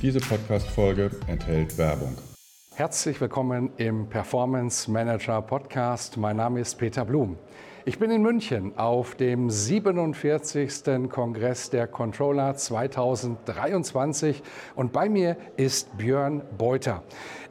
Diese Podcast-Folge enthält Werbung. Herzlich willkommen im Performance Manager Podcast. Mein Name ist Peter Blum. Ich bin in München auf dem 47. Kongress der Controller 2023 und bei mir ist Björn Beuter.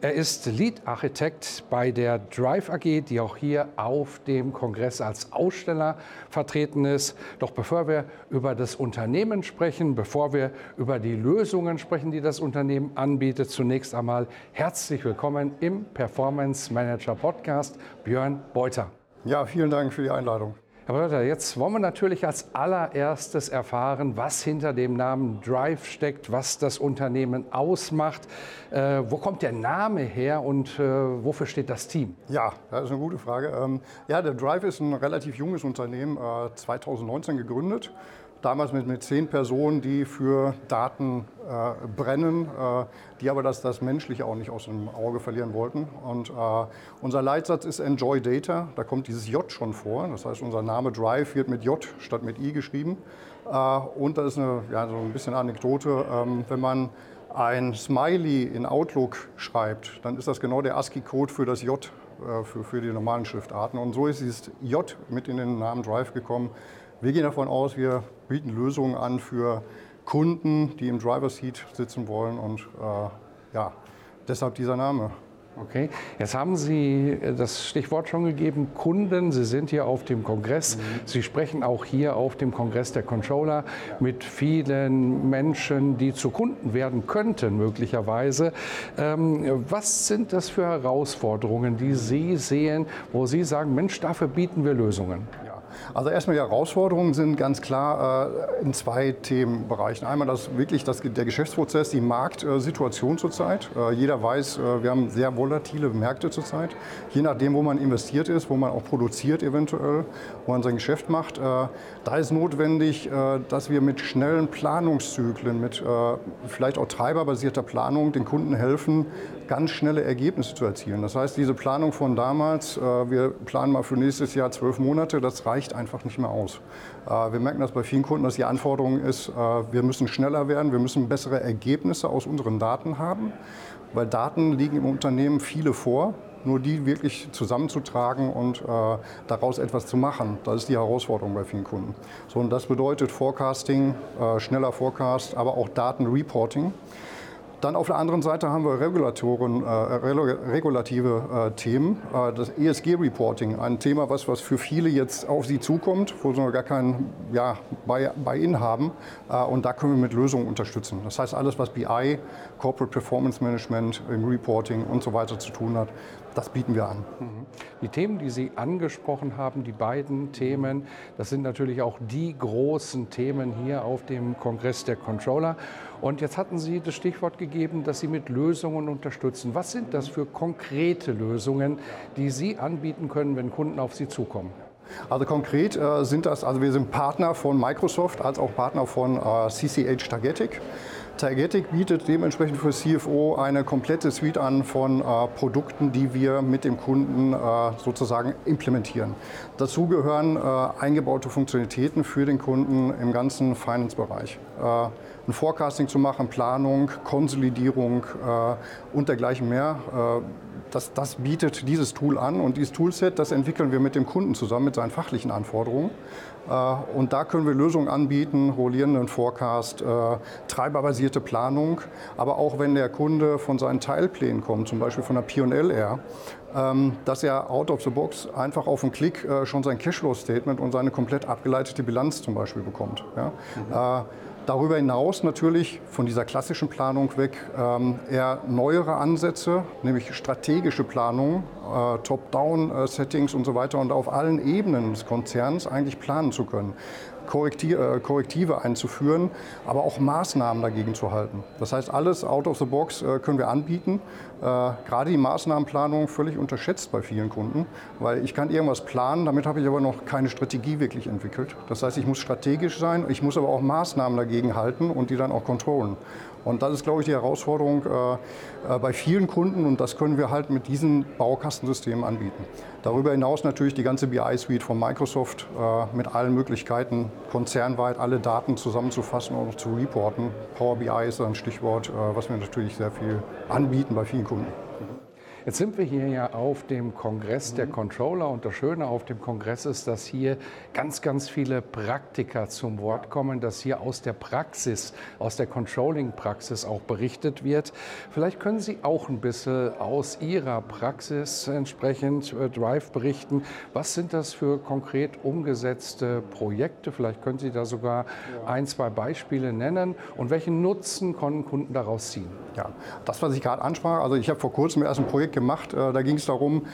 Er ist Lead-Architekt bei der Drive AG, die auch hier auf dem Kongress als Aussteller vertreten ist. Doch bevor wir über das Unternehmen sprechen, bevor wir über die Lösungen sprechen, die das Unternehmen anbietet, zunächst einmal herzlich willkommen im Performance Manager Podcast, Björn Beuter. Ja, vielen Dank für die Einladung. Herr Rötter, jetzt wollen wir natürlich als allererstes erfahren, was hinter dem Namen Drive steckt, was das Unternehmen ausmacht. Äh, wo kommt der Name her und äh, wofür steht das Team? Ja, das ist eine gute Frage. Ähm, ja, der Drive ist ein relativ junges Unternehmen, äh, 2019 gegründet damals mit, mit zehn Personen, die für Daten äh, brennen, äh, die aber das, das Menschliche auch nicht aus dem Auge verlieren wollten. Und äh, unser Leitsatz ist Enjoy Data, da kommt dieses J schon vor. Das heißt, unser Name Drive wird mit J statt mit I geschrieben. Äh, und das ist eine, ja, so ein bisschen Anekdote, ähm, wenn man ein Smiley in Outlook schreibt, dann ist das genau der ASCII-Code für das J, äh, für, für die normalen Schriftarten. Und so ist dieses J mit in den Namen Drive gekommen. Wir gehen davon aus, wir bieten Lösungen an für Kunden, die im Driver Seat sitzen wollen und äh, ja, deshalb dieser Name. Okay, jetzt haben Sie das Stichwort schon gegeben, Kunden. Sie sind hier auf dem Kongress. Mhm. Sie sprechen auch hier auf dem Kongress der Controller mit vielen Menschen, die zu Kunden werden könnten, möglicherweise. Ähm, was sind das für Herausforderungen, die Sie sehen, wo Sie sagen, Mensch, dafür bieten wir Lösungen? Also erstmal die Herausforderungen sind ganz klar äh, in zwei Themenbereichen. Einmal das wirklich das, der Geschäftsprozess, die Marktsituation zurzeit. Äh, jeder weiß, äh, wir haben sehr volatile Märkte zurzeit. Je nachdem, wo man investiert ist, wo man auch produziert eventuell, wo man sein Geschäft macht, da ist notwendig, dass wir mit schnellen Planungszyklen, mit vielleicht auch treiberbasierter Planung den Kunden helfen, ganz schnelle Ergebnisse zu erzielen. Das heißt, diese Planung von damals, wir planen mal für nächstes Jahr zwölf Monate, das reicht einfach nicht mehr aus. Äh, wir merken das bei vielen Kunden, dass die Anforderung ist, äh, wir müssen schneller werden, wir müssen bessere Ergebnisse aus unseren Daten haben, weil Daten liegen im Unternehmen viele vor. Nur die wirklich zusammenzutragen und äh, daraus etwas zu machen, das ist die Herausforderung bei vielen Kunden. So, und das bedeutet Forecasting, äh, schneller Forecast, aber auch Datenreporting. Dann auf der anderen Seite haben wir Regulatoren, äh, regulative äh, Themen. Äh, das ESG-Reporting, ein Thema, was, was für viele jetzt auf sie zukommt, wo sie noch gar keinen ja, Buy-in haben. Äh, und da können wir mit Lösungen unterstützen. Das heißt, alles, was BI, Corporate Performance Management, im Reporting und so weiter zu tun hat, das bieten wir an. Mhm. Die Themen, die Sie angesprochen haben, die beiden Themen, das sind natürlich auch die großen Themen hier auf dem Kongress der Controller. Und jetzt hatten Sie das Stichwort gegeben, dass Sie mit Lösungen unterstützen. Was sind das für konkrete Lösungen, die Sie anbieten können, wenn Kunden auf Sie zukommen? Also konkret äh, sind das, also wir sind Partner von Microsoft als auch Partner von äh, CCH Targetic. Targetic bietet dementsprechend für CFO eine komplette Suite an von äh, Produkten, die wir mit dem Kunden äh, sozusagen implementieren. Dazu gehören äh, eingebaute Funktionalitäten für den Kunden im ganzen Finance-Bereich. Äh, ein Forecasting zu machen, Planung, Konsolidierung äh, und dergleichen mehr. Das, das, bietet dieses Tool an und dieses Toolset, das entwickeln wir mit dem Kunden zusammen mit seinen fachlichen Anforderungen. Äh, und da können wir Lösungen anbieten, rollierenden Forecast, äh, treiberbasierte Planung, aber auch wenn der Kunde von seinen Teilplänen kommt, zum Beispiel von der P&L-R, ähm, dass er out of the box einfach auf einen Klick äh, schon sein Cashflow-Statement und seine komplett abgeleitete Bilanz zum Beispiel bekommt. Mhm. Darüber hinaus natürlich von dieser klassischen Planung weg ähm, eher neuere Ansätze, nämlich strategische Planung, äh, Top-Down-Settings und so weiter und auf allen Ebenen des Konzerns eigentlich planen zu können. Korrektive, Korrektive einzuführen, aber auch Maßnahmen dagegen zu halten. Das heißt, alles out of the box können wir anbieten. Gerade die Maßnahmenplanung völlig unterschätzt bei vielen Kunden, weil ich kann irgendwas planen, damit habe ich aber noch keine Strategie wirklich entwickelt. Das heißt, ich muss strategisch sein, ich muss aber auch Maßnahmen dagegen halten und die dann auch kontrollen. Und das ist, glaube ich, die Herausforderung äh, äh, bei vielen Kunden und das können wir halt mit diesen Baukastensystemen anbieten. Darüber hinaus natürlich die ganze BI-Suite von Microsoft äh, mit allen Möglichkeiten, konzernweit alle Daten zusammenzufassen und zu reporten. Power BI ist ein Stichwort, äh, was wir natürlich sehr viel anbieten bei vielen Kunden. Jetzt sind wir hier ja auf dem Kongress der Controller und das Schöne auf dem Kongress ist, dass hier ganz, ganz viele Praktiker zum Wort kommen, dass hier aus der Praxis, aus der Controlling-Praxis auch berichtet wird. Vielleicht können Sie auch ein bisschen aus Ihrer Praxis entsprechend äh, Drive berichten. Was sind das für konkret umgesetzte Projekte? Vielleicht können Sie da sogar ein, zwei Beispiele nennen und welchen Nutzen können Kunden daraus ziehen? Ja, das, was ich gerade ansprach, also ich habe vor kurzem erst ein Projekt gemacht, äh, da ging es darum,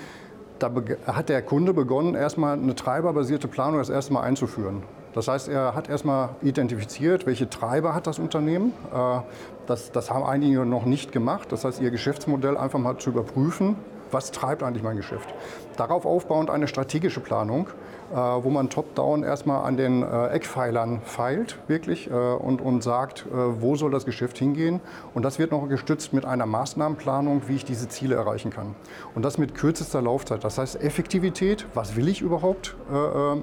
da hat der Kunde begonnen, erstmal eine treiberbasierte Planung das erste Mal einzuführen. Das heißt, er hat erstmal identifiziert, welche Treiber hat das Unternehmen. Äh, das, das haben einige noch nicht gemacht. Das heißt, ihr Geschäftsmodell einfach mal zu überprüfen, was treibt eigentlich mein Geschäft. Darauf aufbauend eine strategische Planung, äh, wo man top-down erstmal an den äh, Eckpfeilern feilt, wirklich, äh, und, und sagt, wo soll das Geschäft hingehen. Und das wird noch gestützt mit einer Maßnahmenplanung, wie ich diese Ziele erreichen kann. Und das mit kürzester Laufzeit. Das heißt Effektivität, was will ich überhaupt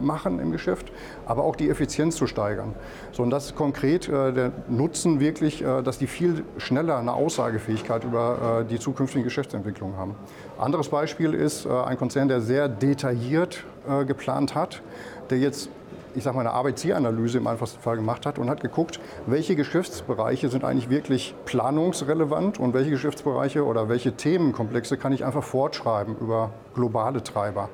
machen im Geschäft, aber auch die Effizienz zu steigern. So, und das ist konkret der Nutzen wirklich, dass die viel schneller eine Aussagefähigkeit über die zukünftige Geschäftsentwicklung haben. Anderes Beispiel ist ein Konzern, der sehr detailliert geplant hat der jetzt ich sage mal, eine ABC-Analyse im einfachsten Fall gemacht hat und hat geguckt, welche Geschäftsbereiche sind eigentlich wirklich planungsrelevant und welche Geschäftsbereiche oder welche Themenkomplexe kann ich einfach fortschreiben über globale Treiber.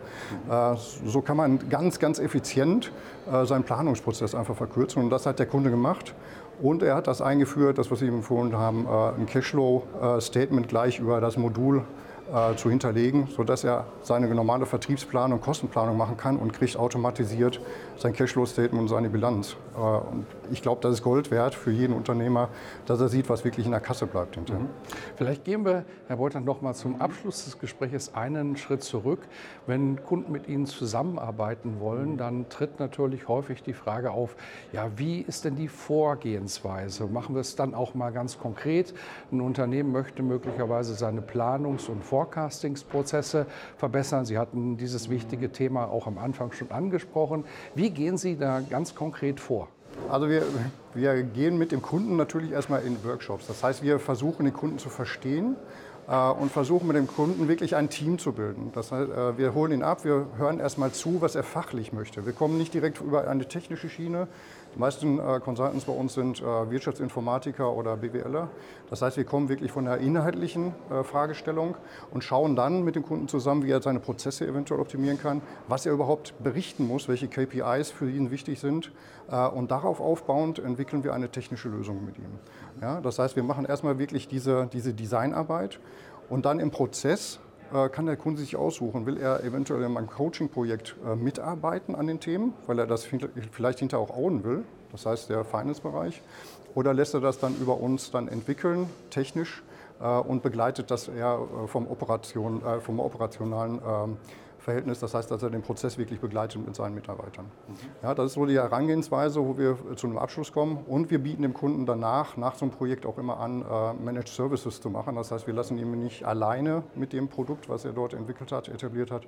Äh, so kann man ganz, ganz effizient äh, seinen Planungsprozess einfach verkürzen und das hat der Kunde gemacht. Und er hat das eingeführt, das, was Sie empfohlen haben, äh, ein Cashflow-Statement gleich über das Modul äh, zu hinterlegen, sodass er seine normale Vertriebsplanung, Kostenplanung machen kann und kriegt automatisiert sein Cashflow-Statement und seine Bilanz. Äh, und ich glaube, das ist Gold wert für jeden Unternehmer, dass er sieht, was wirklich in der Kasse bleibt hinterher. Mhm. Vielleicht gehen wir, Herr Beutner, noch mal zum Abschluss des Gesprächs einen Schritt zurück. Wenn Kunden mit Ihnen zusammenarbeiten wollen, dann tritt natürlich häufig die Frage auf, ja, wie ist denn die Vorgehensweise? Machen wir es dann auch mal ganz konkret. Ein Unternehmen möchte möglicherweise seine Planungs- und Forecastingsprozesse verbessern. Sie hatten dieses wichtige Thema auch am Anfang schon angesprochen. Wie gehen Sie da ganz konkret vor? Also wir, wir gehen mit dem Kunden natürlich erstmal in Workshops. Das heißt, wir versuchen den Kunden zu verstehen äh, und versuchen mit dem Kunden wirklich ein Team zu bilden. Das heißt, äh, wir holen ihn ab, wir hören erstmal zu, was er fachlich möchte. Wir kommen nicht direkt über eine technische Schiene. Die meisten äh, Consultants bei uns sind Wirtschaftsinformatiker oder BWLer. Das heißt, wir kommen wirklich von der inhaltlichen Fragestellung und schauen dann mit dem Kunden zusammen, wie er seine Prozesse eventuell optimieren kann, was er überhaupt berichten muss, welche KPIs für ihn wichtig sind. Und darauf aufbauend entwickeln wir eine technische Lösung mit ihm. Ja, das heißt, wir machen erstmal wirklich diese, diese Designarbeit und dann im Prozess äh, kann der Kunde sich aussuchen, will er eventuell in meinem Coaching-Projekt äh, mitarbeiten an den Themen, weil er das vielleicht hinterher auch ownen will, das heißt der Finance-Bereich, oder lässt er das dann über uns dann entwickeln, technisch, äh, und begleitet das eher vom, Operation, vom operationalen ähm, Verhältnis. Das heißt, dass er den Prozess wirklich begleitet mit seinen Mitarbeitern. Ja, das ist so die Herangehensweise, wo wir zu einem Abschluss kommen. Und wir bieten dem Kunden danach, nach so einem Projekt auch immer an, äh, Managed Services zu machen. Das heißt, wir lassen ihn nicht alleine mit dem Produkt, was er dort entwickelt hat, etabliert hat,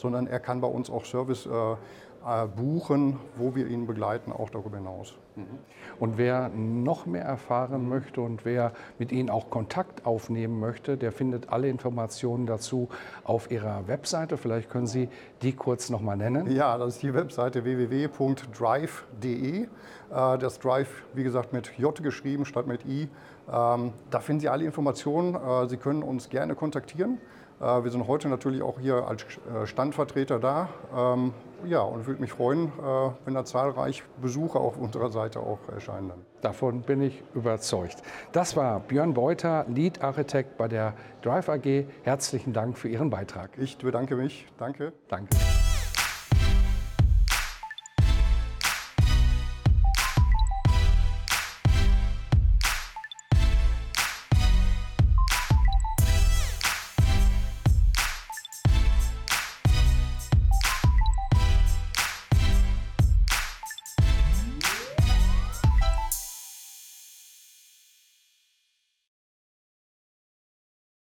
sondern er kann bei uns auch Service äh, äh, buchen, wo wir ihn begleiten, auch darüber hinaus. Mhm. Und wer noch mehr erfahren möchte und wer mit Ihnen auch Kontakt aufnehmen möchte, der findet alle Informationen dazu auf Ihrer Webseite. Vielleicht können Sie die kurz noch mal nennen. Ja, das ist die Webseite www.drive.de. Äh, das Drive, wie gesagt, mit J geschrieben statt mit I. Ähm, da finden Sie alle Informationen. Sie können uns gerne kontaktieren. Äh, wir sind heute natürlich auch hier als äh, Standvertreter da. Ähm, ja, und würde mich freuen, äh, wenn da zahlreich Besucher auf unserer Seite auch erscheinen. Davon bin ich überzeugt. Das war Björn Beuter, Lead Architekt bei der Drive AG. Herzlichen Dank für Ihren Beitrag. Ich bedanke mich. Danke. Danke.